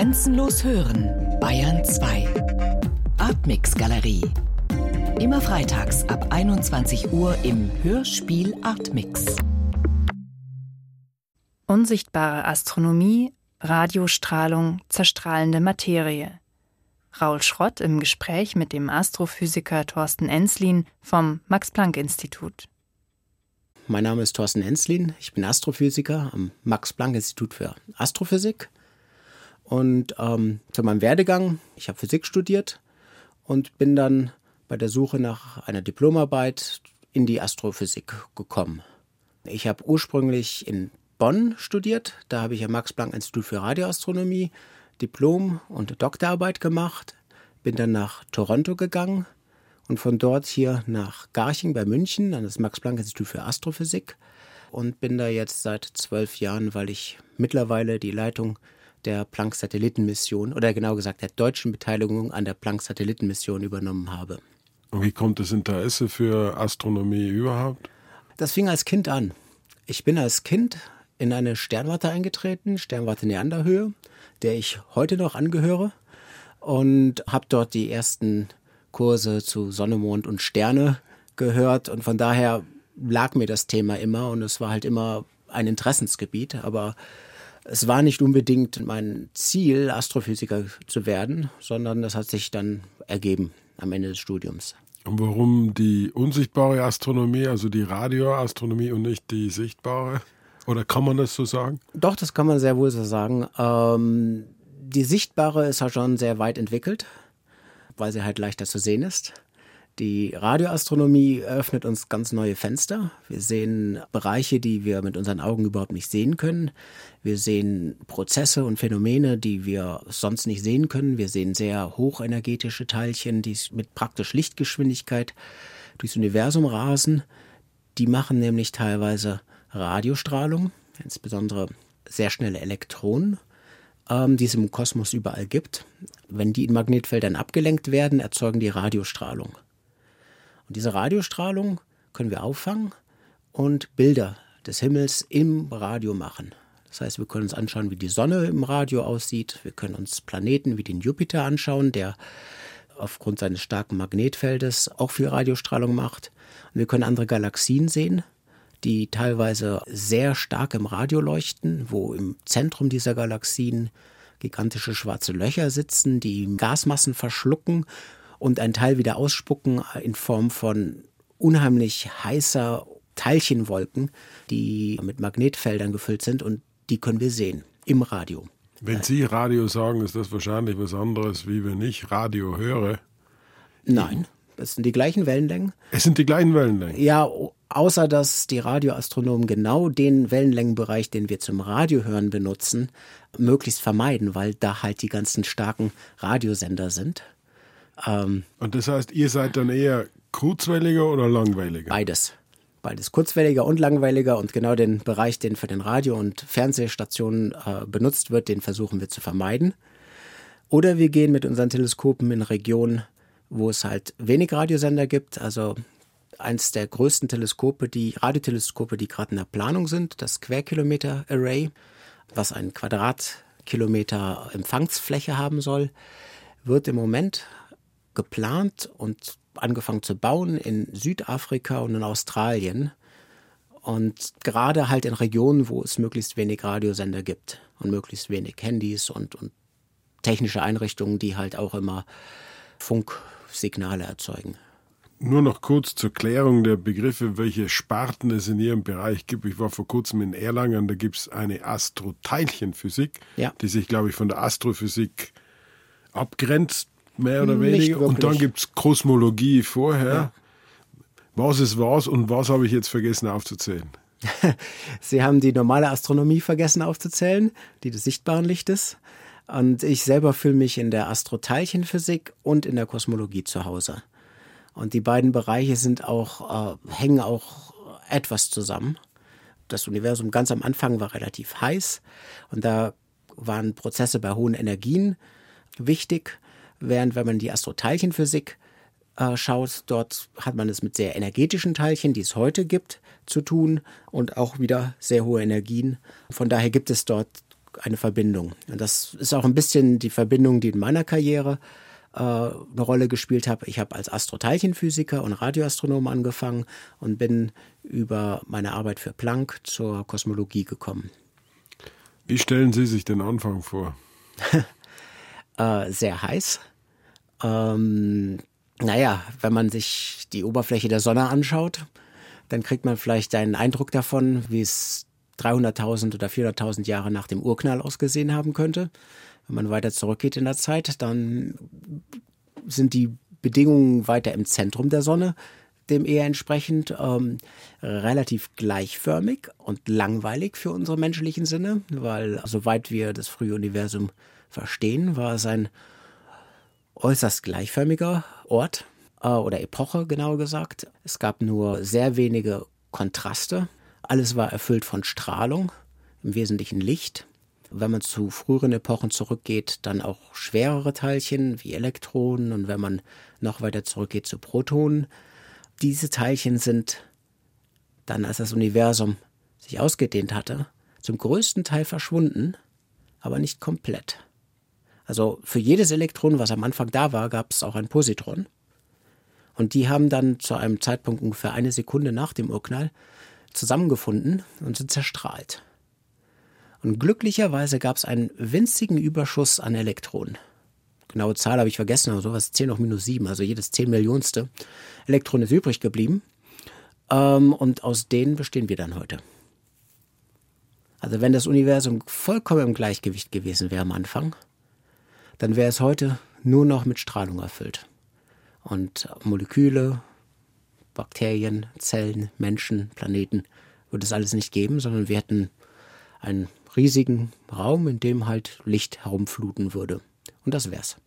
Grenzenlos hören, Bayern 2. Artmix Galerie. Immer freitags ab 21 Uhr im Hörspiel Artmix. Unsichtbare Astronomie, Radiostrahlung, zerstrahlende Materie. Raul Schrott im Gespräch mit dem Astrophysiker Thorsten Enslin vom Max-Planck-Institut. Mein Name ist Thorsten Enslin, ich bin Astrophysiker am Max-Planck-Institut für Astrophysik. Und ähm, zu meinem Werdegang, ich habe Physik studiert und bin dann bei der Suche nach einer Diplomarbeit in die Astrophysik gekommen. Ich habe ursprünglich in Bonn studiert, da habe ich am Max-Planck-Institut für Radioastronomie Diplom- und Doktorarbeit gemacht, bin dann nach Toronto gegangen und von dort hier nach Garching bei München an das Max-Planck-Institut für Astrophysik. Und bin da jetzt seit zwölf Jahren, weil ich mittlerweile die Leitung der Planck-Satellitenmission oder genau gesagt der deutschen Beteiligung an der Planck-Satellitenmission übernommen habe. Und wie kommt das Interesse für Astronomie überhaupt? Das fing als Kind an. Ich bin als Kind in eine Sternwarte eingetreten, Sternwarte Neanderhöhe, der ich heute noch angehöre und habe dort die ersten Kurse zu Sonne, Mond und Sterne gehört und von daher lag mir das Thema immer und es war halt immer ein Interessensgebiet, aber es war nicht unbedingt mein Ziel, Astrophysiker zu werden, sondern das hat sich dann ergeben am Ende des Studiums. Und warum die unsichtbare Astronomie, also die Radioastronomie und nicht die sichtbare? Oder kann man das so sagen? Doch, das kann man sehr wohl so sagen. Ähm, die sichtbare ist halt schon sehr weit entwickelt, weil sie halt leichter zu sehen ist. Die Radioastronomie öffnet uns ganz neue Fenster. Wir sehen Bereiche, die wir mit unseren Augen überhaupt nicht sehen können. Wir sehen Prozesse und Phänomene, die wir sonst nicht sehen können. Wir sehen sehr hochenergetische Teilchen, die mit praktisch Lichtgeschwindigkeit durchs Universum rasen. Die machen nämlich teilweise Radiostrahlung, insbesondere sehr schnelle Elektronen, ähm, die es im Kosmos überall gibt. Wenn die in Magnetfeldern abgelenkt werden, erzeugen die Radiostrahlung. Und diese Radiostrahlung können wir auffangen und Bilder des Himmels im Radio machen. Das heißt, wir können uns anschauen, wie die Sonne im Radio aussieht. Wir können uns Planeten wie den Jupiter anschauen, der aufgrund seines starken Magnetfeldes auch viel Radiostrahlung macht. Und wir können andere Galaxien sehen, die teilweise sehr stark im Radio leuchten, wo im Zentrum dieser Galaxien gigantische schwarze Löcher sitzen, die Gasmassen verschlucken und einen Teil wieder ausspucken in Form von unheimlich heißer Teilchenwolken, die mit Magnetfeldern gefüllt sind und die können wir sehen im Radio. Wenn Sie Radio sagen, ist das wahrscheinlich was anderes, wie wenn ich Radio höre. Nein, es sind die gleichen Wellenlängen. Es sind die gleichen Wellenlängen. Ja, außer dass die Radioastronomen genau den Wellenlängenbereich, den wir zum Radiohören benutzen, möglichst vermeiden, weil da halt die ganzen starken Radiosender sind. Ähm, und das heißt, ihr seid dann eher kurzwelliger oder langweiliger? Beides. Beides kurzwelliger und langweiliger und genau den Bereich, den für den Radio- und Fernsehstationen äh, benutzt wird, den versuchen wir zu vermeiden. Oder wir gehen mit unseren Teleskopen in Regionen, wo es halt wenig Radiosender gibt, also eins der größten Teleskope, die Radioteleskope, die gerade in der Planung sind, das Querkilometer Array, was ein Quadratkilometer Empfangsfläche haben soll, wird im Moment geplant und angefangen zu bauen in Südafrika und in Australien. Und gerade halt in Regionen, wo es möglichst wenig Radiosender gibt und möglichst wenig Handys und, und technische Einrichtungen, die halt auch immer Funksignale erzeugen. Nur noch kurz zur Klärung der Begriffe, welche Sparten es in Ihrem Bereich gibt. Ich war vor kurzem in Erlangen, da gibt es eine Astroteilchenphysik, ja. die sich, glaube ich, von der Astrophysik abgrenzt, mehr oder weniger. Und dann gibt es Kosmologie vorher. Ja. Was ist was und was habe ich jetzt vergessen aufzuzählen? Sie haben die normale Astronomie vergessen aufzuzählen, die des sichtbaren Lichtes. Und ich selber fühle mich in der Astroteilchenphysik und in der Kosmologie zu Hause. Und die beiden Bereiche sind auch, äh, hängen auch etwas zusammen. Das Universum ganz am Anfang war relativ heiß und da waren Prozesse bei hohen Energien wichtig, während wenn man die Astroteilchenphysik äh, schaut, dort hat man es mit sehr energetischen Teilchen, die es heute gibt, zu tun und auch wieder sehr hohe Energien. Von daher gibt es dort eine Verbindung. Und das ist auch ein bisschen die Verbindung, die in meiner Karriere äh, eine Rolle gespielt hat. Ich habe als Astroteilchenphysiker und Radioastronom angefangen und bin über meine Arbeit für Planck zur Kosmologie gekommen. Wie stellen Sie sich den Anfang vor? äh, sehr heiß. Ähm, naja, wenn man sich die Oberfläche der Sonne anschaut, dann kriegt man vielleicht einen Eindruck davon, wie es 300.000 oder 400.000 Jahre nach dem Urknall ausgesehen haben könnte. Wenn man weiter zurückgeht in der Zeit, dann sind die Bedingungen weiter im Zentrum der Sonne, dem eher entsprechend ähm, relativ gleichförmig und langweilig für unsere menschlichen Sinne, weil soweit wir das frühe Universum verstehen, war es ein äußerst gleichförmiger Ort äh, oder Epoche genauer gesagt. Es gab nur sehr wenige Kontraste. Alles war erfüllt von Strahlung, im Wesentlichen Licht. Wenn man zu früheren Epochen zurückgeht, dann auch schwerere Teilchen wie Elektronen und wenn man noch weiter zurückgeht zu Protonen. Diese Teilchen sind dann, als das Universum sich ausgedehnt hatte, zum größten Teil verschwunden, aber nicht komplett. Also für jedes Elektron, was am Anfang da war, gab es auch ein Positron. Und die haben dann zu einem Zeitpunkt ungefähr eine Sekunde nach dem Urknall zusammengefunden und sind zerstrahlt. Und glücklicherweise gab es einen winzigen Überschuss an Elektronen. Genaue Zahl habe ich vergessen, aber sowas 10 hoch minus 7, also jedes 10 Millionste Elektron ist übrig geblieben. Ähm, und aus denen bestehen wir dann heute. Also wenn das Universum vollkommen im Gleichgewicht gewesen wäre am Anfang, dann wäre es heute nur noch mit Strahlung erfüllt. Und Moleküle, Bakterien, Zellen, Menschen, Planeten würde es alles nicht geben, sondern wir hätten einen riesigen Raum, in dem halt Licht herumfluten würde. Und das wär's.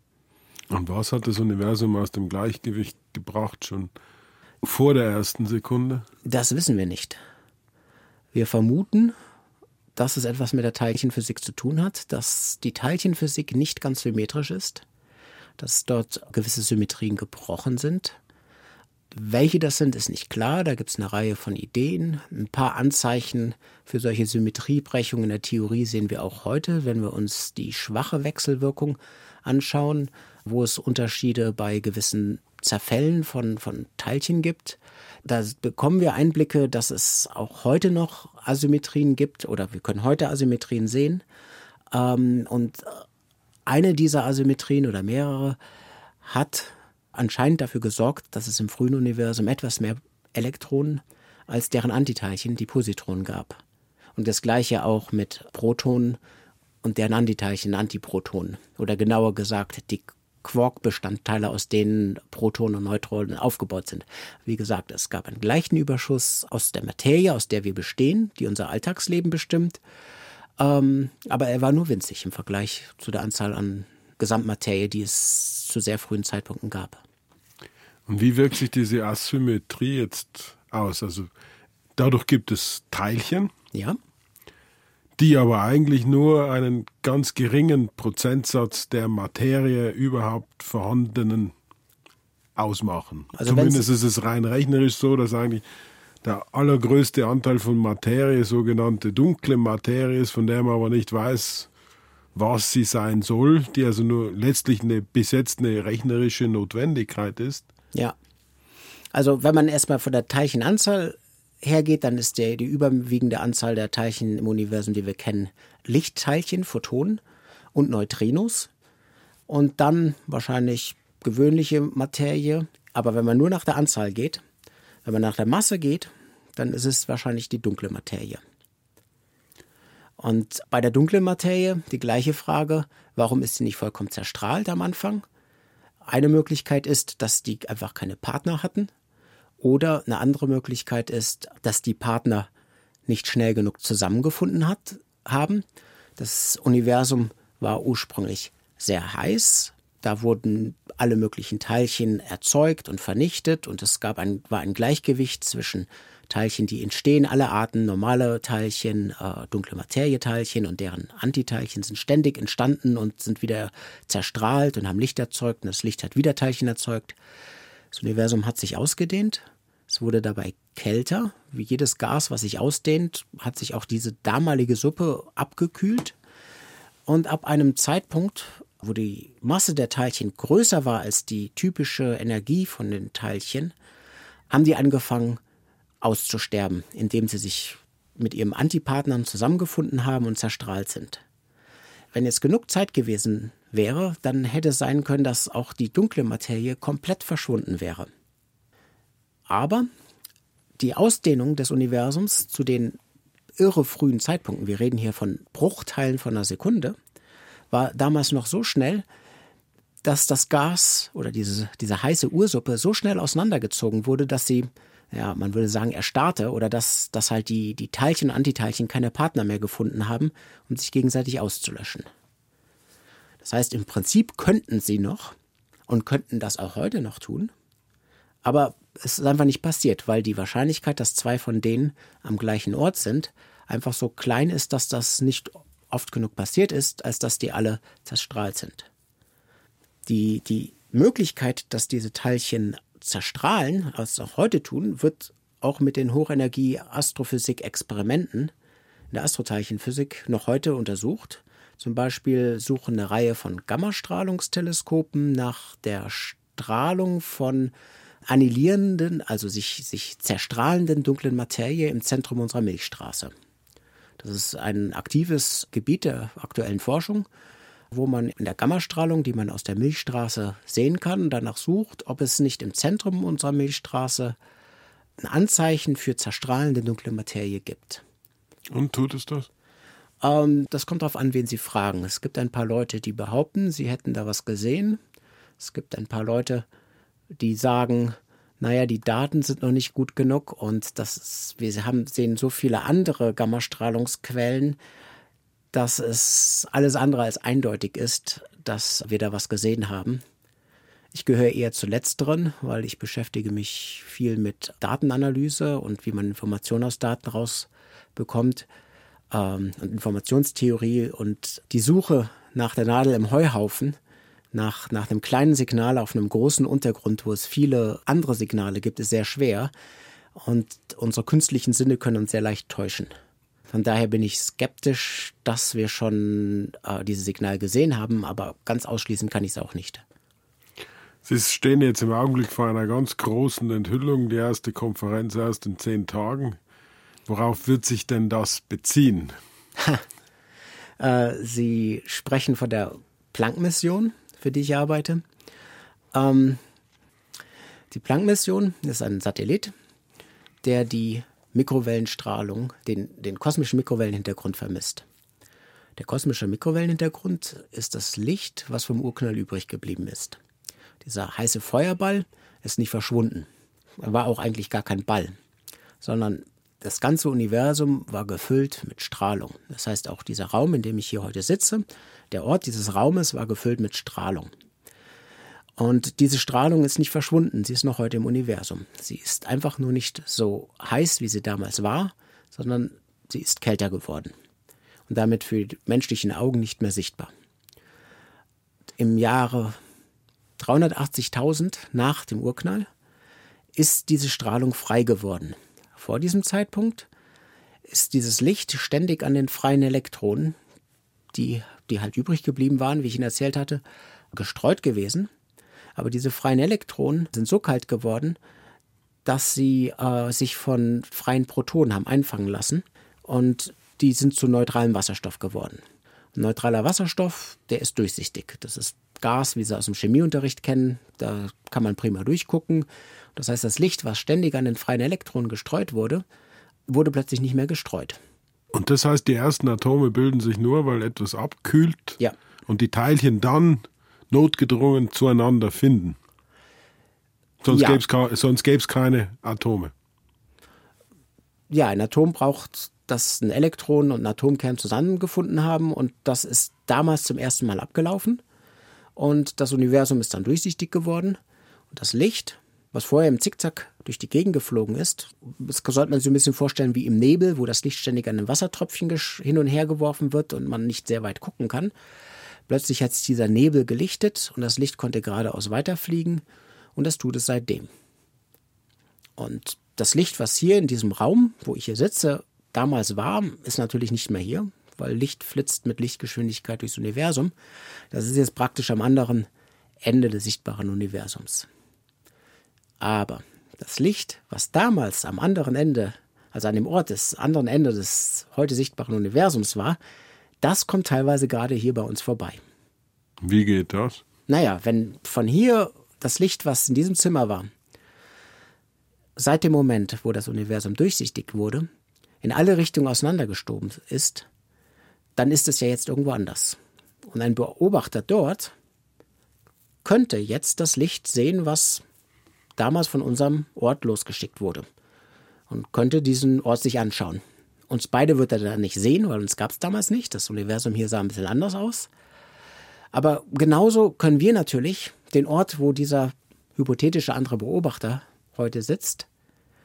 Und was hat das Universum aus dem Gleichgewicht gebracht, schon vor der ersten Sekunde? Das wissen wir nicht. Wir vermuten, dass es etwas mit der Teilchenphysik zu tun hat, dass die Teilchenphysik nicht ganz symmetrisch ist, dass dort gewisse Symmetrien gebrochen sind. Welche das sind, ist nicht klar. Da gibt es eine Reihe von Ideen. Ein paar Anzeichen für solche Symmetriebrechungen in der Theorie sehen wir auch heute, wenn wir uns die schwache Wechselwirkung anschauen, wo es Unterschiede bei gewissen Zerfällen von, von Teilchen gibt. Da bekommen wir Einblicke, dass es auch heute noch Asymmetrien gibt oder wir können heute Asymmetrien sehen. Ähm, und eine dieser Asymmetrien oder mehrere hat anscheinend dafür gesorgt, dass es im frühen Universum etwas mehr Elektronen als deren Antiteilchen, die Positronen, gab. Und das gleiche auch mit Protonen und deren Antiteilchen, Antiprotonen. Oder genauer gesagt, die Quark-Bestandteile, aus denen Protonen und Neutronen aufgebaut sind. Wie gesagt, es gab einen gleichen Überschuss aus der Materie, aus der wir bestehen, die unser Alltagsleben bestimmt. Ähm, aber er war nur winzig im Vergleich zu der Anzahl an Gesamtmaterie, die es zu sehr frühen Zeitpunkten gab. Und wie wirkt sich diese Asymmetrie jetzt aus? Also dadurch gibt es Teilchen. Ja die aber eigentlich nur einen ganz geringen Prozentsatz der Materie überhaupt vorhandenen ausmachen. Also Zumindest ist es rein rechnerisch so, dass eigentlich der allergrößte Anteil von Materie sogenannte dunkle Materie ist, von der man aber nicht weiß, was sie sein soll, die also nur letztlich eine bis jetzt eine rechnerische Notwendigkeit ist. Ja. Also wenn man erstmal von der Teilchenanzahl hergeht, dann ist der, die überwiegende Anzahl der Teilchen im Universum, die wir kennen, Lichtteilchen, Photonen und Neutrinos. Und dann wahrscheinlich gewöhnliche Materie. Aber wenn man nur nach der Anzahl geht, wenn man nach der Masse geht, dann ist es wahrscheinlich die dunkle Materie. Und bei der dunklen Materie die gleiche Frage, warum ist sie nicht vollkommen zerstrahlt am Anfang? Eine Möglichkeit ist, dass die einfach keine Partner hatten, oder eine andere Möglichkeit ist, dass die Partner nicht schnell genug zusammengefunden hat, haben. Das Universum war ursprünglich sehr heiß. Da wurden alle möglichen Teilchen erzeugt und vernichtet und es gab ein, war ein Gleichgewicht zwischen Teilchen, die entstehen, alle Arten, normale Teilchen, äh, dunkle Materieteilchen und deren Antiteilchen sind ständig entstanden und sind wieder zerstrahlt und haben Licht erzeugt und das Licht hat wieder Teilchen erzeugt. Das Universum hat sich ausgedehnt es wurde dabei kälter. Wie jedes Gas, was sich ausdehnt, hat sich auch diese damalige Suppe abgekühlt. Und ab einem Zeitpunkt, wo die Masse der Teilchen größer war als die typische Energie von den Teilchen, haben die angefangen auszusterben, indem sie sich mit ihrem Antipartnern zusammengefunden haben und zerstrahlt sind. Wenn jetzt genug Zeit gewesen wäre, dann hätte es sein können, dass auch die dunkle Materie komplett verschwunden wäre. Aber die Ausdehnung des Universums zu den irre frühen Zeitpunkten, wir reden hier von Bruchteilen von einer Sekunde, war damals noch so schnell, dass das Gas oder diese, diese heiße Ursuppe so schnell auseinandergezogen wurde, dass sie, ja, man würde sagen, erstarrte oder dass, dass halt die, die Teilchen und Antiteilchen keine Partner mehr gefunden haben, um sich gegenseitig auszulöschen. Das heißt, im Prinzip könnten sie noch und könnten das auch heute noch tun, aber es ist einfach nicht passiert, weil die Wahrscheinlichkeit, dass zwei von denen am gleichen Ort sind, einfach so klein ist, dass das nicht oft genug passiert ist, als dass die alle zerstrahlt sind. Die, die Möglichkeit, dass diese Teilchen zerstrahlen, als auch heute tun, wird auch mit den Hochenergie-Astrophysik-Experimenten in der Astroteilchenphysik noch heute untersucht. Zum Beispiel suchen eine Reihe von Gammastrahlungsteleskopen nach der Strahlung von annihilierenden, also sich, sich zerstrahlenden dunklen Materie im Zentrum unserer Milchstraße. Das ist ein aktives Gebiet der aktuellen Forschung, wo man in der Gammastrahlung, die man aus der Milchstraße sehen kann, danach sucht, ob es nicht im Zentrum unserer Milchstraße ein Anzeichen für zerstrahlende dunkle Materie gibt. Und tut es das? Ähm, das kommt darauf an, wen Sie fragen. Es gibt ein paar Leute, die behaupten, sie hätten da was gesehen. Es gibt ein paar Leute, die sagen, naja, die Daten sind noch nicht gut genug und das ist, wir haben, sehen so viele andere Gammastrahlungsquellen, dass es alles andere als eindeutig ist, dass wir da was gesehen haben. Ich gehöre eher zu letzteren, weil ich beschäftige mich viel mit Datenanalyse und wie man Informationen aus Daten rausbekommt ähm, und Informationstheorie und die Suche nach der Nadel im Heuhaufen nach, nach einem kleinen Signal auf einem großen Untergrund, wo es viele andere Signale gibt, ist sehr schwer. Und unsere künstlichen Sinne können uns sehr leicht täuschen. Von daher bin ich skeptisch, dass wir schon äh, dieses Signal gesehen haben, aber ganz ausschließen kann ich es auch nicht. Sie stehen jetzt im Augenblick vor einer ganz großen Enthüllung, die erste Konferenz erst in zehn Tagen. Worauf wird sich denn das beziehen? äh, Sie sprechen von der Planck-Mission für die ich arbeite. Ähm, die Planck-Mission ist ein Satellit, der die Mikrowellenstrahlung, den, den kosmischen Mikrowellenhintergrund vermisst. Der kosmische Mikrowellenhintergrund ist das Licht, was vom Urknall übrig geblieben ist. Dieser heiße Feuerball ist nicht verschwunden. Er war auch eigentlich gar kein Ball, sondern das ganze Universum war gefüllt mit Strahlung. Das heißt, auch dieser Raum, in dem ich hier heute sitze, der Ort dieses Raumes war gefüllt mit Strahlung. Und diese Strahlung ist nicht verschwunden, sie ist noch heute im Universum. Sie ist einfach nur nicht so heiß, wie sie damals war, sondern sie ist kälter geworden und damit für die menschlichen Augen nicht mehr sichtbar. Im Jahre 380.000 nach dem Urknall ist diese Strahlung frei geworden. Vor diesem Zeitpunkt ist dieses Licht ständig an den freien Elektronen, die die halt übrig geblieben waren, wie ich Ihnen erzählt hatte, gestreut gewesen. Aber diese freien Elektronen sind so kalt geworden, dass sie äh, sich von freien Protonen haben einfangen lassen und die sind zu neutralem Wasserstoff geworden. Neutraler Wasserstoff, der ist durchsichtig. Das ist Gas, wie Sie aus dem Chemieunterricht kennen. Da kann man prima durchgucken. Das heißt, das Licht, was ständig an den freien Elektronen gestreut wurde, wurde plötzlich nicht mehr gestreut. Und das heißt, die ersten Atome bilden sich nur, weil etwas abkühlt ja. und die Teilchen dann notgedrungen zueinander finden. Sonst ja. gäbe es keine Atome. Ja, ein Atom braucht, dass ein Elektron und ein Atomkern zusammengefunden haben und das ist damals zum ersten Mal abgelaufen und das Universum ist dann durchsichtig geworden und das Licht was vorher im Zickzack durch die Gegend geflogen ist. Das sollte man sich ein bisschen vorstellen wie im Nebel, wo das Licht ständig an einem Wassertröpfchen hin und her geworfen wird und man nicht sehr weit gucken kann. Plötzlich hat sich dieser Nebel gelichtet und das Licht konnte geradeaus weiterfliegen und das tut es seitdem. Und das Licht, was hier in diesem Raum, wo ich hier sitze, damals war, ist natürlich nicht mehr hier. weil Licht flitzt mit Lichtgeschwindigkeit durchs Universum. Das ist jetzt praktisch am anderen Ende des sichtbaren Universums. Aber das Licht, was damals am anderen Ende, also an dem Ort des anderen Ende des heute sichtbaren Universums war, das kommt teilweise gerade hier bei uns vorbei. Wie geht das? Naja, wenn von hier das Licht, was in diesem Zimmer war, seit dem Moment, wo das Universum durchsichtig wurde, in alle Richtungen auseinandergestoben ist, dann ist es ja jetzt irgendwo anders. Und ein Beobachter dort könnte jetzt das Licht sehen, was damals von unserem Ort losgeschickt wurde. Und könnte diesen Ort sich anschauen. Uns beide wird er dann nicht sehen, weil uns gab es damals nicht. Das Universum hier sah ein bisschen anders aus. Aber genauso können wir natürlich den Ort, wo dieser hypothetische andere Beobachter heute sitzt,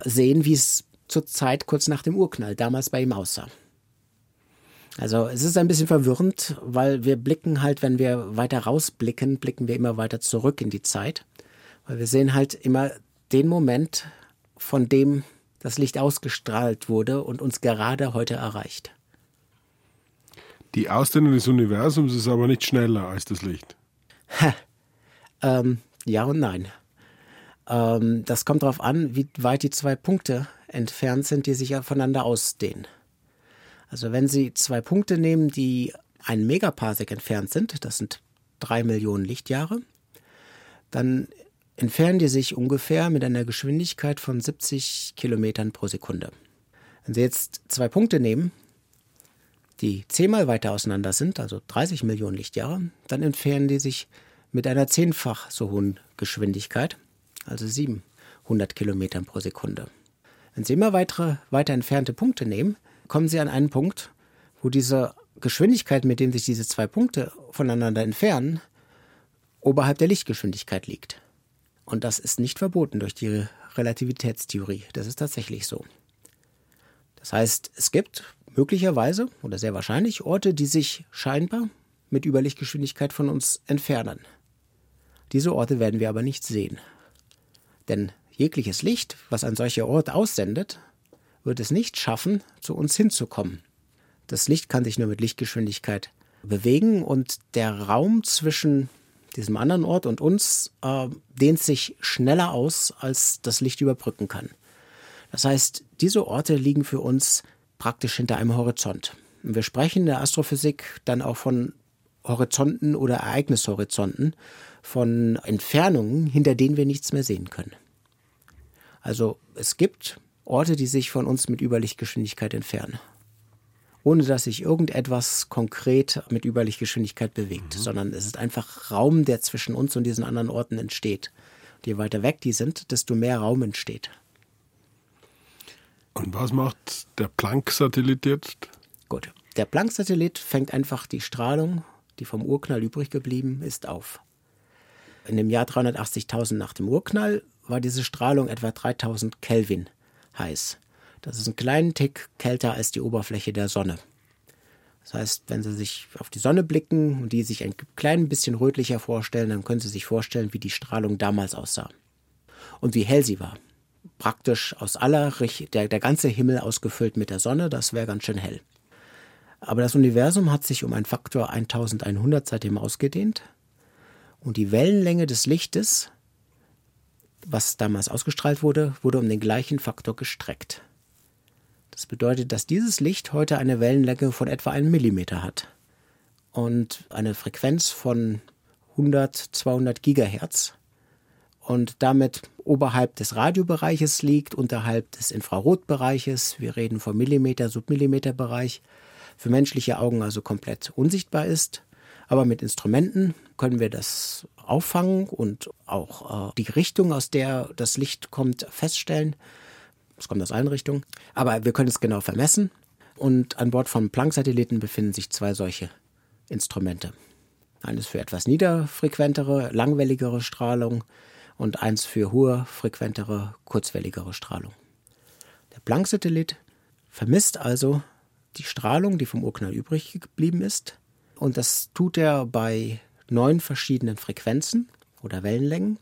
sehen, wie es zur Zeit kurz nach dem Urknall damals bei ihm aussah. Also es ist ein bisschen verwirrend, weil wir blicken halt, wenn wir weiter rausblicken, blicken wir immer weiter zurück in die Zeit. Weil wir sehen halt immer den Moment, von dem das Licht ausgestrahlt wurde und uns gerade heute erreicht. Die Ausdehnung des Universums ist aber nicht schneller als das Licht. Ähm, ja und nein. Ähm, das kommt darauf an, wie weit die zwei Punkte entfernt sind, die sich voneinander ausdehnen. Also wenn Sie zwei Punkte nehmen, die ein Megaparsec entfernt sind, das sind drei Millionen Lichtjahre, dann entfernen die sich ungefähr mit einer Geschwindigkeit von 70 Kilometern pro Sekunde. Wenn Sie jetzt zwei Punkte nehmen, die zehnmal weiter auseinander sind, also 30 Millionen Lichtjahre, dann entfernen die sich mit einer zehnfach so hohen Geschwindigkeit, also 700 Kilometern pro Sekunde. Wenn Sie immer weitere, weiter entfernte Punkte nehmen, kommen Sie an einen Punkt, wo diese Geschwindigkeit, mit dem sich diese zwei Punkte voneinander entfernen, oberhalb der Lichtgeschwindigkeit liegt. Und das ist nicht verboten durch die Relativitätstheorie. Das ist tatsächlich so. Das heißt, es gibt möglicherweise oder sehr wahrscheinlich Orte, die sich scheinbar mit Überlichtgeschwindigkeit von uns entfernen. Diese Orte werden wir aber nicht sehen. Denn jegliches Licht, was ein solcher Ort aussendet, wird es nicht schaffen, zu uns hinzukommen. Das Licht kann sich nur mit Lichtgeschwindigkeit bewegen und der Raum zwischen diesem anderen Ort und uns äh, dehnt sich schneller aus, als das Licht überbrücken kann. Das heißt, diese Orte liegen für uns praktisch hinter einem Horizont. Und wir sprechen in der Astrophysik dann auch von Horizonten oder Ereignishorizonten, von Entfernungen, hinter denen wir nichts mehr sehen können. Also es gibt Orte, die sich von uns mit Überlichtgeschwindigkeit entfernen. Ohne dass sich irgendetwas konkret mit Überlichtgeschwindigkeit bewegt, mhm. sondern es ist einfach Raum, der zwischen uns und diesen anderen Orten entsteht. Und je weiter weg die sind, desto mehr Raum entsteht. Und was macht der Planck-Satellit jetzt? Gut. Der Planck-Satellit fängt einfach die Strahlung, die vom Urknall übrig geblieben ist, auf. In dem Jahr 380.000 nach dem Urknall war diese Strahlung etwa 3000 Kelvin heiß. Das ist einen kleinen Tick kälter als die Oberfläche der Sonne. Das heißt, wenn Sie sich auf die Sonne blicken und die sich ein klein bisschen rötlicher vorstellen, dann können Sie sich vorstellen, wie die Strahlung damals aussah. Und wie hell sie war. Praktisch aus aller der, der ganze Himmel ausgefüllt mit der Sonne, das wäre ganz schön hell. Aber das Universum hat sich um einen Faktor 1100 seitdem ausgedehnt und die Wellenlänge des Lichtes was damals ausgestrahlt wurde, wurde um den gleichen Faktor gestreckt. Das bedeutet, dass dieses Licht heute eine Wellenlänge von etwa einem Millimeter hat und eine Frequenz von 100, 200 Gigahertz und damit oberhalb des Radiobereiches liegt, unterhalb des Infrarotbereiches. Wir reden vom Millimeter, Submillimeter-Bereich. Für menschliche Augen also komplett unsichtbar ist. Aber mit Instrumenten können wir das auffangen und auch äh, die Richtung, aus der das Licht kommt, feststellen. Es kommt aus allen Richtungen. Aber wir können es genau vermessen. Und an Bord vom Planck-Satelliten befinden sich zwei solche Instrumente. Eines für etwas niederfrequentere, langwelligere Strahlung und eins für hohe, frequentere, kurzwelligere Strahlung. Der Planck-Satellit vermisst also die Strahlung, die vom Urknall übrig geblieben ist. Und das tut er bei neun verschiedenen Frequenzen oder Wellenlängen.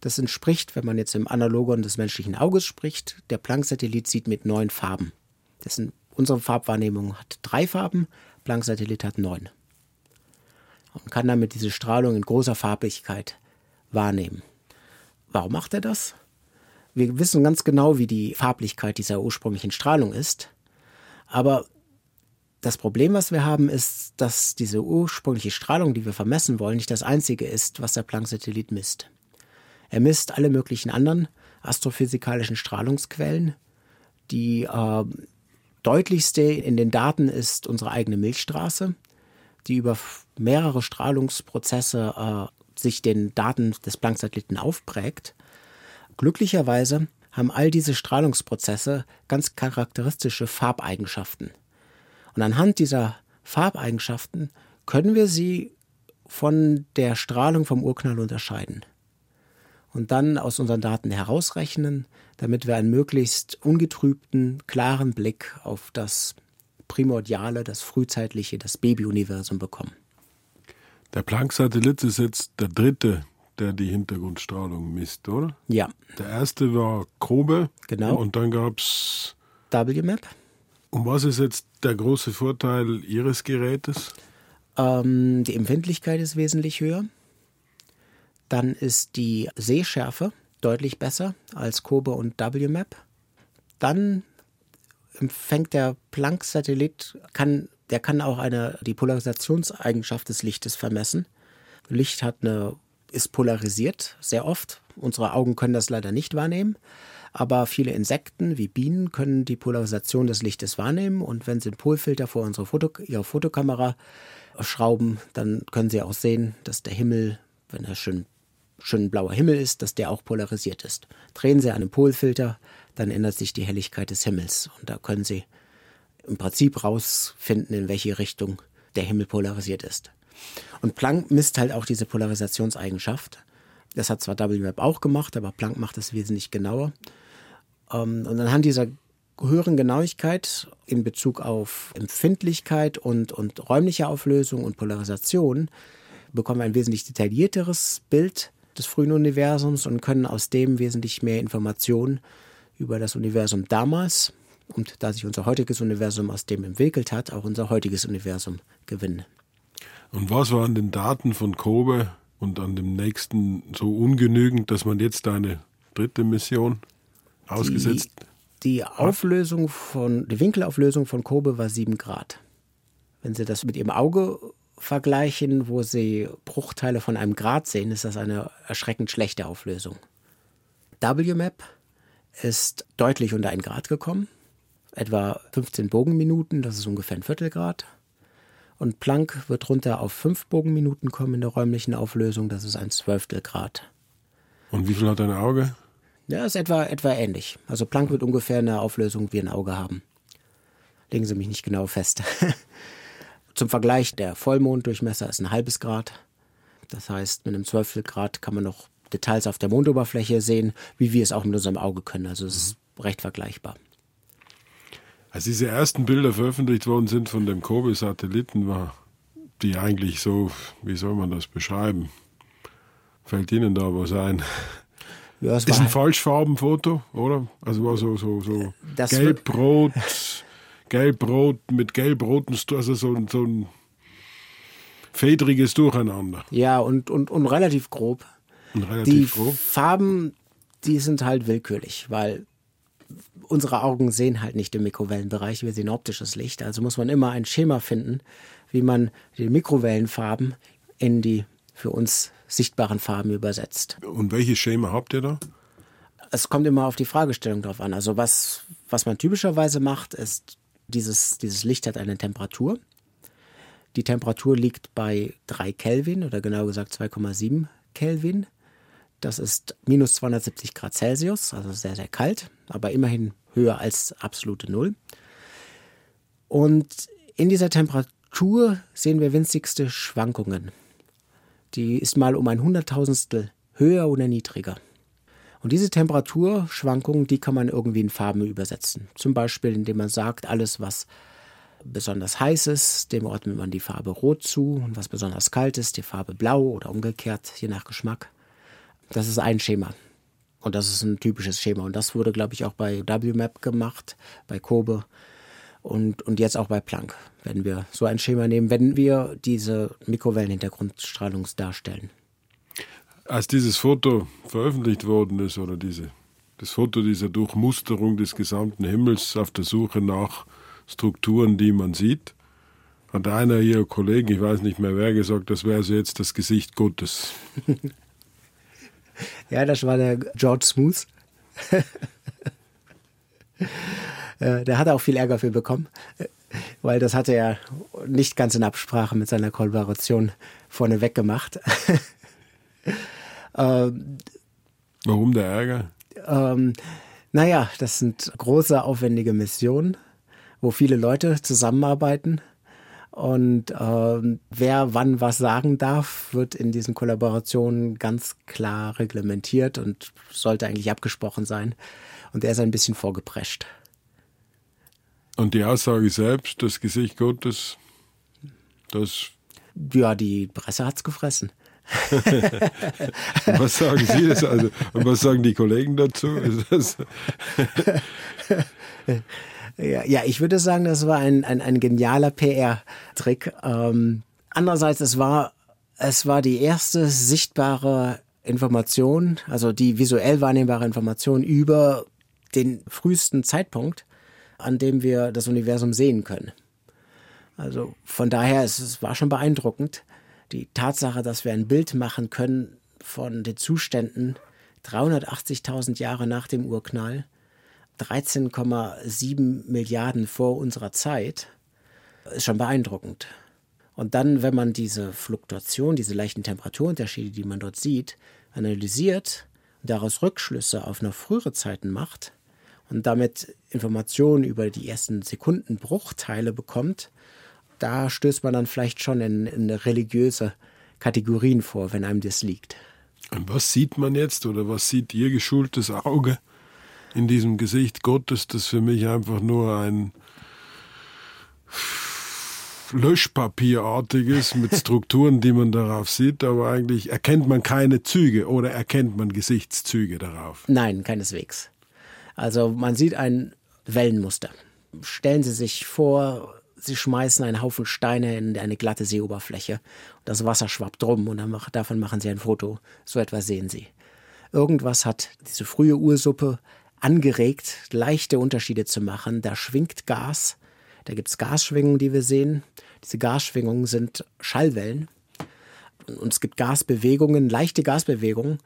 Das entspricht, wenn man jetzt im Analogon des menschlichen Auges spricht, der Planck-Satellit sieht mit neun Farben. Das sind, unsere Farbwahrnehmung hat drei Farben, Planck-Satellit hat neun. Und kann damit diese Strahlung in großer Farblichkeit wahrnehmen. Warum macht er das? Wir wissen ganz genau, wie die Farblichkeit dieser ursprünglichen Strahlung ist. Aber das Problem, was wir haben, ist, dass diese ursprüngliche Strahlung, die wir vermessen wollen, nicht das einzige ist, was der Planck-Satellit misst. Er misst alle möglichen anderen astrophysikalischen Strahlungsquellen. Die äh, deutlichste in den Daten ist unsere eigene Milchstraße, die über mehrere Strahlungsprozesse äh, sich den Daten des Planck-Satelliten aufprägt. Glücklicherweise haben all diese Strahlungsprozesse ganz charakteristische Farbeigenschaften. Und anhand dieser Farbeigenschaften können wir sie von der Strahlung vom Urknall unterscheiden. Und dann aus unseren Daten herausrechnen, damit wir einen möglichst ungetrübten, klaren Blick auf das Primordiale, das Frühzeitliche, das Babyuniversum bekommen. Der Planck-Satellit ist jetzt der dritte, der die Hintergrundstrahlung misst, oder? Ja. Der erste war Kobe. Genau. Und dann gab es WMAP. Und was ist jetzt der große Vorteil Ihres Gerätes? Ähm, die Empfindlichkeit ist wesentlich höher. Dann ist die Sehschärfe deutlich besser als Kobe und WMAP. Dann empfängt der Planck-Satellit, kann, der kann auch eine, die Polarisationseigenschaft des Lichtes vermessen. Licht hat eine, ist polarisiert, sehr oft. Unsere Augen können das leider nicht wahrnehmen. Aber viele Insekten wie Bienen können die Polarisation des Lichtes wahrnehmen und wenn sie einen Polfilter vor unsere Foto, ihre Fotokamera schrauben, dann können sie auch sehen, dass der Himmel, wenn er schön, schön blauer Himmel ist, dass der auch polarisiert ist. Drehen sie einen Polfilter, dann ändert sich die Helligkeit des Himmels und da können sie im Prinzip rausfinden, in welche Richtung der Himmel polarisiert ist. Und Planck misst halt auch diese Polarisationseigenschaft. Das hat zwar WMAP auch gemacht, aber Planck macht es wesentlich genauer. Ähm, und anhand dieser höheren Genauigkeit in Bezug auf Empfindlichkeit und, und räumliche Auflösung und Polarisation bekommen wir ein wesentlich detaillierteres Bild des frühen Universums und können aus dem wesentlich mehr Informationen über das Universum damals und da sich unser heutiges Universum aus dem entwickelt hat, auch unser heutiges Universum gewinnen. Und was waren den Daten von Kobe und an dem nächsten so ungenügend, dass man jetzt eine dritte Mission ausgesetzt? Die, die Auflösung von, die Winkelauflösung von Kobe war 7 Grad. Wenn Sie das mit Ihrem Auge vergleichen, wo Sie Bruchteile von einem Grad sehen, ist das eine erschreckend schlechte Auflösung. WMAP ist deutlich unter ein Grad gekommen, etwa 15 Bogenminuten, das ist ungefähr ein Viertelgrad. Und Planck wird runter auf 5 Bogenminuten kommen in der räumlichen Auflösung, das ist ein Zwölftelgrad. Und wie viel hat dein Auge? Ja, ist etwa, etwa ähnlich. Also Planck wird ungefähr eine Auflösung wie ein Auge haben. Legen Sie mich nicht genau fest. Zum Vergleich, der Vollmonddurchmesser ist ein halbes Grad. Das heißt, mit einem Zwölftelgrad kann man noch Details auf der Mondoberfläche sehen, wie wir es auch mit unserem Auge können. Also es ist recht vergleichbar. Als diese ersten Bilder veröffentlicht worden sind von dem Kobe-Satelliten, war die eigentlich so, wie soll man das beschreiben? Fällt Ihnen da was ein? Ja, ist ein Falschfarbenfoto, oder? Also war so, so, so gelb-rot, gelb-rot mit gelb-roten, also so, so ein fedriges Durcheinander. Ja, und, und, und relativ grob. Und relativ die grob. Farben, die sind halt willkürlich, weil unsere Augen sehen halt nicht im Mikrowellenbereich, wir sehen optisches Licht. Also muss man immer ein Schema finden, wie man die Mikrowellenfarben in die für uns sichtbaren Farben übersetzt. Und welches Schema habt ihr da? Es kommt immer auf die Fragestellung drauf an. Also was, was man typischerweise macht, ist, dieses, dieses Licht hat eine Temperatur. Die Temperatur liegt bei 3 Kelvin oder genau gesagt 2,7 Kelvin. Das ist minus 270 Grad Celsius, also sehr, sehr kalt, aber immerhin höher als absolute Null. Und in dieser Temperatur sehen wir winzigste Schwankungen. Die ist mal um ein Hunderttausendstel höher oder niedriger. Und diese Temperaturschwankungen, die kann man irgendwie in Farben übersetzen. Zum Beispiel, indem man sagt, alles, was besonders heiß ist, dem ordnet man die Farbe rot zu und was besonders kalt ist, die Farbe blau oder umgekehrt, je nach Geschmack. Das ist ein Schema. Und das ist ein typisches Schema. Und das wurde, glaube ich, auch bei WMAP gemacht, bei Kobe. Und, und jetzt auch bei Planck werden wir so ein Schema nehmen, wenn wir diese Mikrowellenhintergrundstrahlung darstellen. Als dieses Foto veröffentlicht worden ist, oder diese, das Foto dieser Durchmusterung des gesamten Himmels auf der Suche nach Strukturen, die man sieht, hat einer ihrer Kollegen, ich weiß nicht mehr wer, gesagt, das wäre so jetzt das Gesicht Gottes. ja, das war der George Smooth. Äh, der hat auch viel Ärger für bekommen, äh, weil das hatte er nicht ganz in Absprache mit seiner Kollaboration vorneweg gemacht. ähm, Warum der Ärger? Ähm, naja, das sind große, aufwendige Missionen, wo viele Leute zusammenarbeiten. Und äh, wer wann was sagen darf, wird in diesen Kollaborationen ganz klar reglementiert und sollte eigentlich abgesprochen sein. Und er ist ein bisschen vorgeprescht. Und die Aussage selbst, das Gesicht Gottes, das. Ja, die Presse hat's gefressen. was sagen Sie das also? Und was sagen die Kollegen dazu? ja, ja, ich würde sagen, das war ein, ein, ein genialer PR-Trick. Ähm, andererseits, es war, es war die erste sichtbare Information, also die visuell wahrnehmbare Information über den frühesten Zeitpunkt an dem wir das Universum sehen können. Also von daher, es, es war schon beeindruckend. Die Tatsache, dass wir ein Bild machen können von den Zuständen 380.000 Jahre nach dem Urknall, 13,7 Milliarden vor unserer Zeit, ist schon beeindruckend. Und dann, wenn man diese Fluktuation, diese leichten Temperaturunterschiede, die man dort sieht, analysiert und daraus Rückschlüsse auf noch frühere Zeiten macht, und damit Informationen über die ersten Sekundenbruchteile bekommt, da stößt man dann vielleicht schon in, in religiöse Kategorien vor, wenn einem das liegt. Und was sieht man jetzt oder was sieht Ihr geschultes Auge in diesem Gesicht Gottes, das für mich einfach nur ein Löschpapierartiges mit Strukturen, die man darauf sieht, aber eigentlich erkennt man keine Züge oder erkennt man Gesichtszüge darauf? Nein, keineswegs. Also man sieht ein Wellenmuster. Stellen Sie sich vor, Sie schmeißen einen Haufen Steine in eine glatte Seeoberfläche. Das Wasser schwappt drum und dann, davon machen Sie ein Foto. So etwas sehen Sie. Irgendwas hat diese frühe Ursuppe angeregt, leichte Unterschiede zu machen. Da schwingt Gas. Da gibt es Gasschwingungen, die wir sehen. Diese Gasschwingungen sind Schallwellen. Und es gibt Gasbewegungen, leichte Gasbewegungen,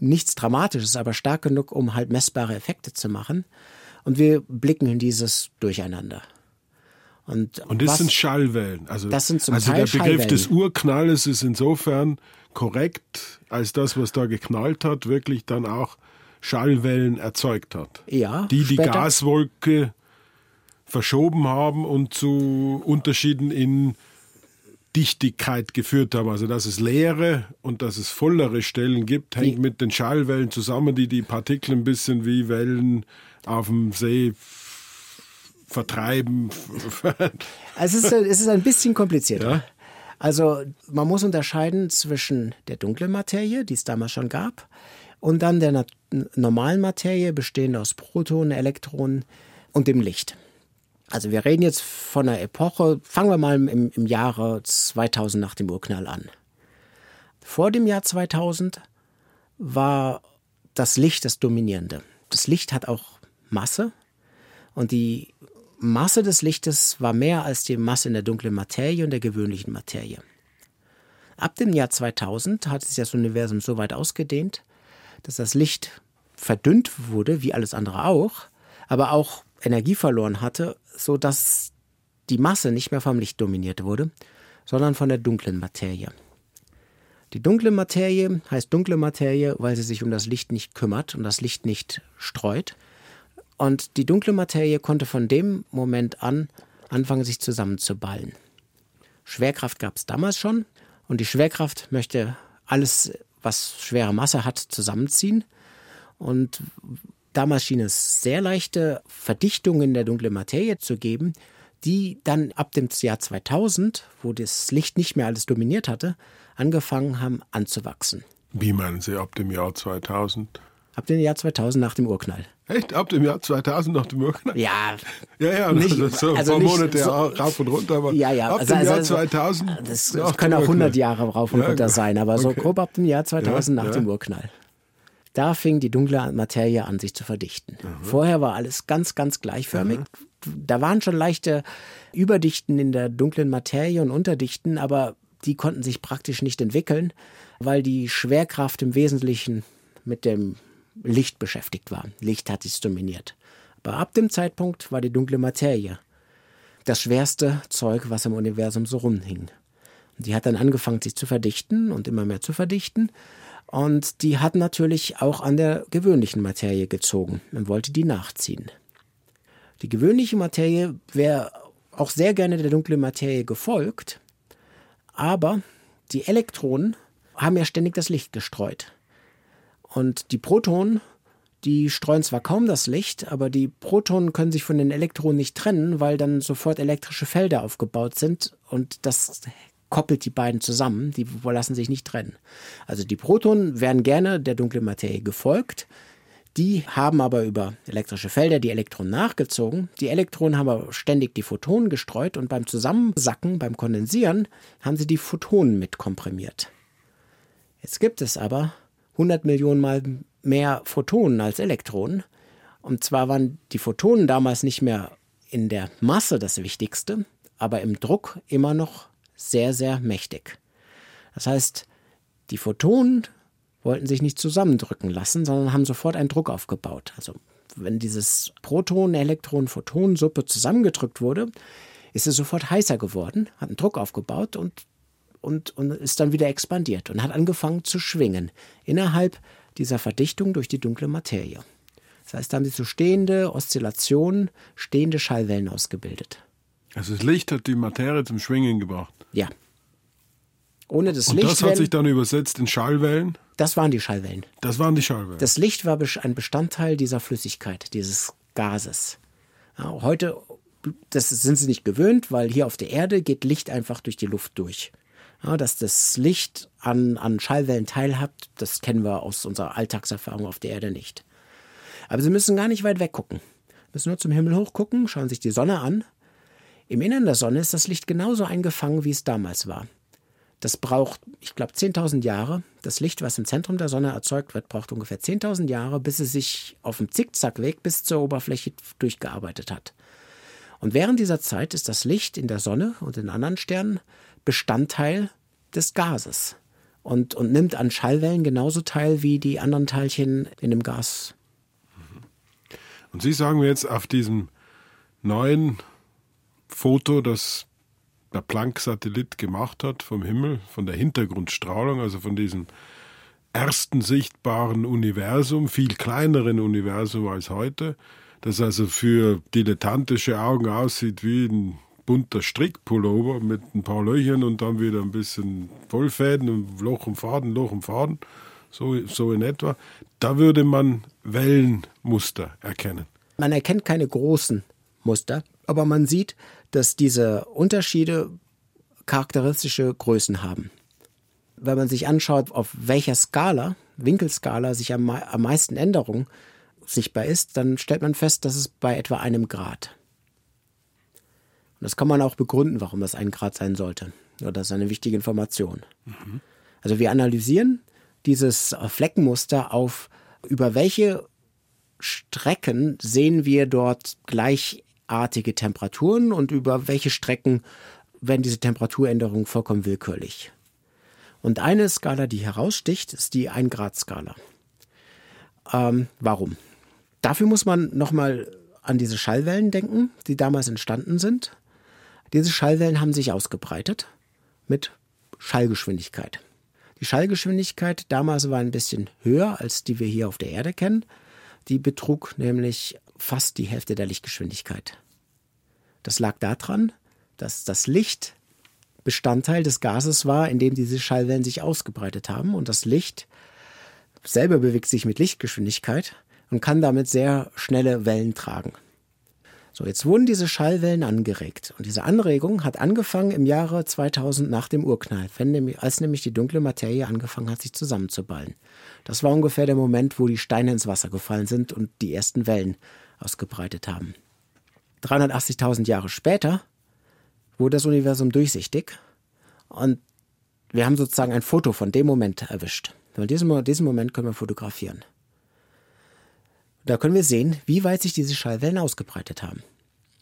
nichts Dramatisches, aber stark genug, um halt messbare Effekte zu machen. Und wir blicken in dieses Durcheinander. Und, und das was, sind Schallwellen. Also, das sind zum also Teil der Begriff des Urknalles ist insofern korrekt, als das, was da geknallt hat, wirklich dann auch Schallwellen erzeugt hat. Ja. Die die Gaswolke verschoben haben und zu Unterschieden in Dichtigkeit geführt haben. Also dass es leere und dass es vollere Stellen gibt, hängt mit den Schallwellen zusammen, die die Partikel ein bisschen wie Wellen auf dem See vertreiben. also es ist, es ist ein bisschen komplizierter. Ja? Also man muss unterscheiden zwischen der dunklen Materie, die es damals schon gab, und dann der normalen Materie, bestehend aus Protonen, Elektronen und dem Licht. Also wir reden jetzt von einer Epoche, fangen wir mal im, im Jahre 2000 nach dem Urknall an. Vor dem Jahr 2000 war das Licht das Dominierende. Das Licht hat auch Masse und die Masse des Lichtes war mehr als die Masse in der dunklen Materie und der gewöhnlichen Materie. Ab dem Jahr 2000 hat sich das Universum so weit ausgedehnt, dass das Licht verdünnt wurde, wie alles andere auch, aber auch Energie verloren hatte, so dass die Masse nicht mehr vom Licht dominiert wurde, sondern von der dunklen Materie. Die dunkle Materie heißt dunkle Materie, weil sie sich um das Licht nicht kümmert und das Licht nicht streut. Und die dunkle Materie konnte von dem Moment an anfangen, sich zusammenzuballen. Schwerkraft gab es damals schon und die Schwerkraft möchte alles, was schwere Masse hat, zusammenziehen. Und Damals schien es sehr leichte Verdichtungen der dunklen Materie zu geben, die dann ab dem Jahr 2000, wo das Licht nicht mehr alles dominiert hatte, angefangen haben anzuwachsen. Wie meinen Sie ab dem Jahr 2000? Ab dem Jahr 2000 nach dem Urknall. Echt? Ab dem Jahr 2000 nach dem Urknall? Ja. Ja, ja, nicht, also so ein also paar Monate so, rauf und runter, aber ja, ja. ab also, dem Jahr also, 2000. Das, das können auch 100 Jahre rauf und ja, runter sein, aber okay. so grob ab dem Jahr 2000 ja, nach ja. dem Urknall. Da fing die dunkle Materie an, sich zu verdichten. Mhm. Vorher war alles ganz, ganz gleichförmig. Mhm. Da waren schon leichte Überdichten in der dunklen Materie und Unterdichten, aber die konnten sich praktisch nicht entwickeln, weil die Schwerkraft im Wesentlichen mit dem Licht beschäftigt war. Licht hat es dominiert. Aber ab dem Zeitpunkt war die dunkle Materie das schwerste Zeug, was im Universum so rumhing. Und die hat dann angefangen, sich zu verdichten und immer mehr zu verdichten. Und die hat natürlich auch an der gewöhnlichen Materie gezogen und wollte die nachziehen. Die gewöhnliche Materie wäre auch sehr gerne der dunklen Materie gefolgt, aber die Elektronen haben ja ständig das Licht gestreut. Und die Protonen, die streuen zwar kaum das Licht, aber die Protonen können sich von den Elektronen nicht trennen, weil dann sofort elektrische Felder aufgebaut sind und das koppelt die beiden zusammen, die lassen sich nicht trennen. Also die Protonen werden gerne der dunklen Materie gefolgt, die haben aber über elektrische Felder die Elektronen nachgezogen. Die Elektronen haben aber ständig die Photonen gestreut und beim Zusammensacken, beim Kondensieren, haben sie die Photonen mit komprimiert. Jetzt gibt es aber 100 Millionen Mal mehr Photonen als Elektronen. Und zwar waren die Photonen damals nicht mehr in der Masse das Wichtigste, aber im Druck immer noch sehr, sehr mächtig. Das heißt, die Photonen wollten sich nicht zusammendrücken lassen, sondern haben sofort einen Druck aufgebaut. Also wenn dieses Proton, Elektron, Photon Suppe zusammengedrückt wurde, ist es sofort heißer geworden, hat einen Druck aufgebaut und und, und ist dann wieder expandiert und hat angefangen zu schwingen innerhalb dieser Verdichtung durch die dunkle Materie. Das heißt, da haben sie so stehende Oszillationen, stehende Schallwellen ausgebildet. Also das Licht hat die Materie zum Schwingen gebracht. Ja. Ohne das und Licht. Das hat sich dann übersetzt in Schallwellen? Das waren die Schallwellen. Das waren die Schallwellen. Das Licht war ein Bestandteil dieser Flüssigkeit, dieses Gases. Ja, heute das sind sie nicht gewöhnt, weil hier auf der Erde geht Licht einfach durch die Luft durch. Ja, dass das Licht an, an Schallwellen teilhabt, das kennen wir aus unserer Alltagserfahrung auf der Erde nicht. Aber Sie müssen gar nicht weit weggucken. Müssen nur zum Himmel hochgucken, schauen sich die Sonne an. Im Innern der Sonne ist das Licht genauso eingefangen, wie es damals war. Das braucht, ich glaube, 10.000 Jahre. Das Licht, was im Zentrum der Sonne erzeugt wird, braucht ungefähr 10.000 Jahre, bis es sich auf dem Zickzackweg bis zur Oberfläche durchgearbeitet hat. Und während dieser Zeit ist das Licht in der Sonne und in anderen Sternen Bestandteil des Gases und, und nimmt an Schallwellen genauso teil wie die anderen Teilchen in dem Gas. Und Sie sagen mir jetzt auf diesem neuen Foto, das der Planck-Satellit gemacht hat vom Himmel, von der Hintergrundstrahlung, also von diesem ersten sichtbaren Universum, viel kleineren Universum als heute, das also für dilettantische Augen aussieht wie ein bunter Strickpullover mit ein paar Löchern und dann wieder ein bisschen Vollfäden und Loch um Faden, Loch um Faden, so, so in etwa. Da würde man Wellenmuster erkennen. Man erkennt keine großen Muster, aber man sieht, dass diese Unterschiede charakteristische Größen haben. Wenn man sich anschaut, auf welcher Skala, Winkelskala, sich am, am meisten Änderung sichtbar ist, dann stellt man fest, dass es bei etwa einem Grad. Und das kann man auch begründen, warum das ein Grad sein sollte. Das ist eine wichtige Information. Mhm. Also wir analysieren dieses Fleckenmuster auf, über welche Strecken sehen wir dort gleichartige Temperaturen und über welche Strecken werden diese Temperaturänderungen vollkommen willkürlich. Und eine Skala, die heraussticht, ist die 1-Grad-Skala. Ähm, warum? Dafür muss man nochmal an diese Schallwellen denken, die damals entstanden sind. Diese Schallwellen haben sich ausgebreitet mit Schallgeschwindigkeit. Die Schallgeschwindigkeit damals war ein bisschen höher als die wir hier auf der Erde kennen. Die betrug nämlich fast die Hälfte der Lichtgeschwindigkeit. Das lag daran, dass das Licht Bestandteil des Gases war, in dem diese Schallwellen sich ausgebreitet haben. Und das Licht selber bewegt sich mit Lichtgeschwindigkeit und kann damit sehr schnelle Wellen tragen. So, jetzt wurden diese Schallwellen angeregt. Und diese Anregung hat angefangen im Jahre 2000 nach dem Urknall, als nämlich die dunkle Materie angefangen hat, sich zusammenzuballen. Das war ungefähr der Moment, wo die Steine ins Wasser gefallen sind und die ersten Wellen ausgebreitet haben. 380.000 Jahre später wurde das Universum durchsichtig und wir haben sozusagen ein Foto von dem Moment erwischt. Und diesen, diesen Moment können wir fotografieren. Da können wir sehen, wie weit sich diese Schallwellen ausgebreitet haben.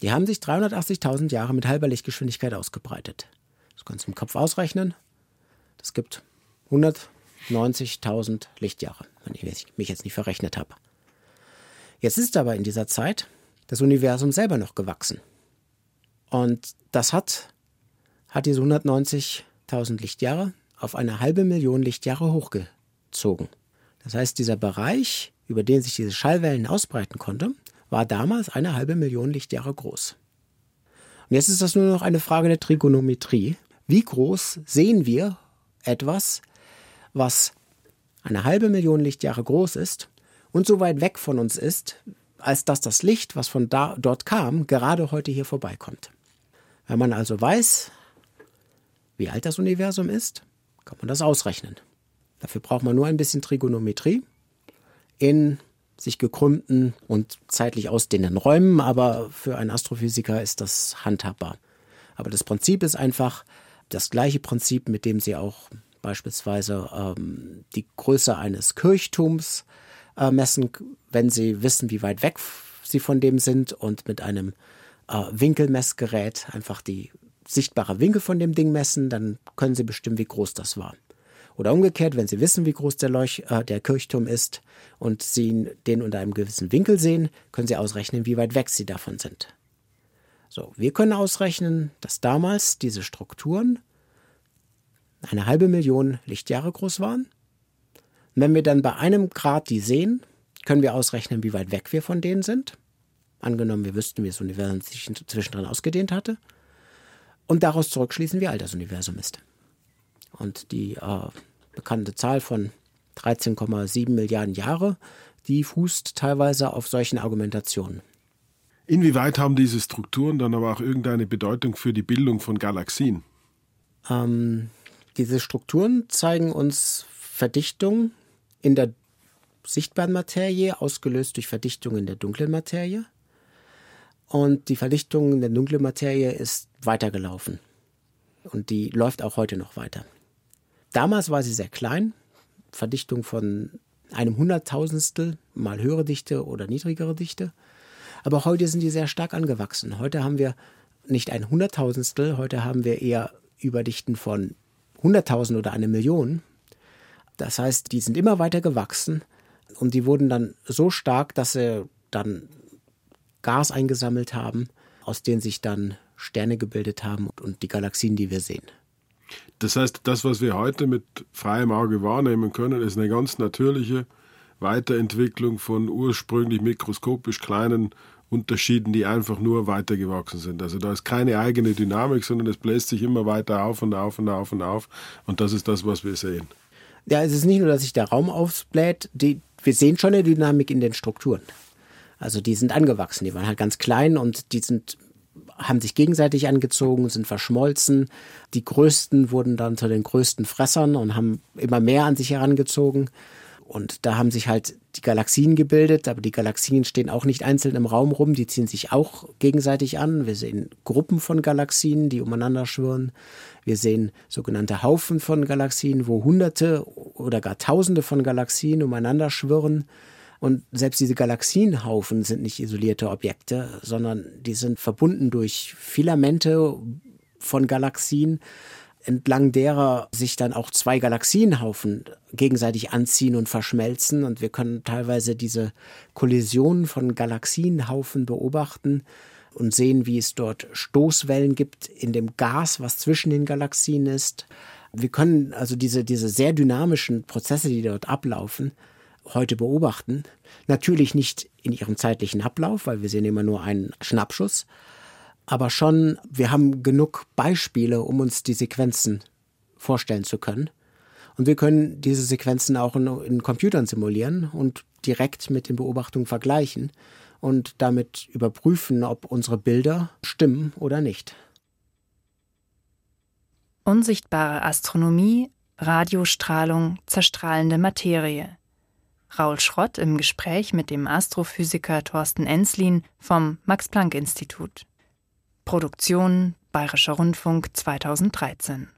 Die haben sich 380.000 Jahre mit halber Lichtgeschwindigkeit ausgebreitet. Das kannst du im Kopf ausrechnen. Das gibt 190.000 Lichtjahre, wenn ich mich jetzt nicht verrechnet habe. Jetzt ist aber in dieser Zeit das Universum selber noch gewachsen. Und das hat, hat diese 190.000 Lichtjahre auf eine halbe Million Lichtjahre hochgezogen. Das heißt, dieser Bereich, über den sich diese Schallwellen ausbreiten konnte, war damals eine halbe Million Lichtjahre groß. Und jetzt ist das nur noch eine Frage der Trigonometrie. Wie groß sehen wir etwas, was eine halbe Million Lichtjahre groß ist und so weit weg von uns ist, als dass das Licht, was von da, dort kam, gerade heute hier vorbeikommt. Wenn man also weiß, wie alt das Universum ist, kann man das ausrechnen. Dafür braucht man nur ein bisschen Trigonometrie in sich gekrümmten und zeitlich ausdehnenden Räumen, aber für einen Astrophysiker ist das handhabbar. Aber das Prinzip ist einfach das gleiche Prinzip, mit dem Sie auch beispielsweise ähm, die Größe eines Kirchturms äh, messen, wenn Sie wissen, wie weit weg Sie von dem sind und mit einem äh, Winkelmessgerät einfach die sichtbare Winkel von dem Ding messen, dann können Sie bestimmen, wie groß das war. Oder umgekehrt, wenn Sie wissen, wie groß der, Leuch äh, der Kirchturm ist und Sie den unter einem gewissen Winkel sehen, können Sie ausrechnen, wie weit weg Sie davon sind. So, wir können ausrechnen, dass damals diese Strukturen eine halbe Million Lichtjahre groß waren. Und wenn wir dann bei einem Grad die sehen, können wir ausrechnen, wie weit weg wir von denen sind. Angenommen, wir wüssten, wie das Universum sich zwischendrin ausgedehnt hatte. Und daraus zurückschließen, wie alt das Universum ist. Und die äh, bekannte Zahl von 13,7 Milliarden Jahre, die fußt teilweise auf solchen Argumentationen. Inwieweit haben diese Strukturen dann aber auch irgendeine Bedeutung für die Bildung von Galaxien? Ähm, diese Strukturen zeigen uns Verdichtung in der sichtbaren Materie, ausgelöst durch Verdichtung in der dunklen Materie. Und die Verdichtung in der dunklen Materie ist weitergelaufen. Und die läuft auch heute noch weiter. Damals war sie sehr klein, Verdichtung von einem Hunderttausendstel, mal höhere Dichte oder niedrigere Dichte. Aber heute sind die sehr stark angewachsen. Heute haben wir nicht ein Hunderttausendstel, heute haben wir eher Überdichten von Hunderttausend oder eine Million. Das heißt, die sind immer weiter gewachsen und die wurden dann so stark, dass sie dann Gas eingesammelt haben, aus denen sich dann Sterne gebildet haben und die Galaxien, die wir sehen. Das heißt, das, was wir heute mit freiem Auge wahrnehmen können, ist eine ganz natürliche Weiterentwicklung von ursprünglich mikroskopisch kleinen Unterschieden, die einfach nur weitergewachsen sind. Also da ist keine eigene Dynamik, sondern es bläst sich immer weiter auf und auf und auf und auf. Und das ist das, was wir sehen. Ja, es ist nicht nur, dass sich der Raum aufbläht, die, wir sehen schon eine Dynamik in den Strukturen. Also die sind angewachsen, die waren halt ganz klein und die sind haben sich gegenseitig angezogen, sind verschmolzen. Die Größten wurden dann zu den größten Fressern und haben immer mehr an sich herangezogen. Und da haben sich halt die Galaxien gebildet, aber die Galaxien stehen auch nicht einzeln im Raum rum, die ziehen sich auch gegenseitig an. Wir sehen Gruppen von Galaxien, die umeinander schwirren. Wir sehen sogenannte Haufen von Galaxien, wo Hunderte oder gar Tausende von Galaxien umeinander schwirren. Und selbst diese Galaxienhaufen sind nicht isolierte Objekte, sondern die sind verbunden durch Filamente von Galaxien, entlang derer sich dann auch zwei Galaxienhaufen gegenseitig anziehen und verschmelzen. Und wir können teilweise diese Kollisionen von Galaxienhaufen beobachten und sehen, wie es dort Stoßwellen gibt in dem Gas, was zwischen den Galaxien ist. Wir können also diese, diese sehr dynamischen Prozesse, die dort ablaufen, heute beobachten. Natürlich nicht in ihrem zeitlichen Ablauf, weil wir sehen immer nur einen Schnappschuss aber schon, wir haben genug Beispiele, um uns die Sequenzen vorstellen zu können. Und wir können diese Sequenzen auch in, in Computern simulieren und direkt mit den Beobachtungen vergleichen und damit überprüfen, ob unsere Bilder stimmen oder nicht. Unsichtbare Astronomie, Radiostrahlung, zerstrahlende Materie. Raul Schrott im Gespräch mit dem Astrophysiker Thorsten Enslin vom Max Planck Institut. Produktion Bayerischer Rundfunk 2013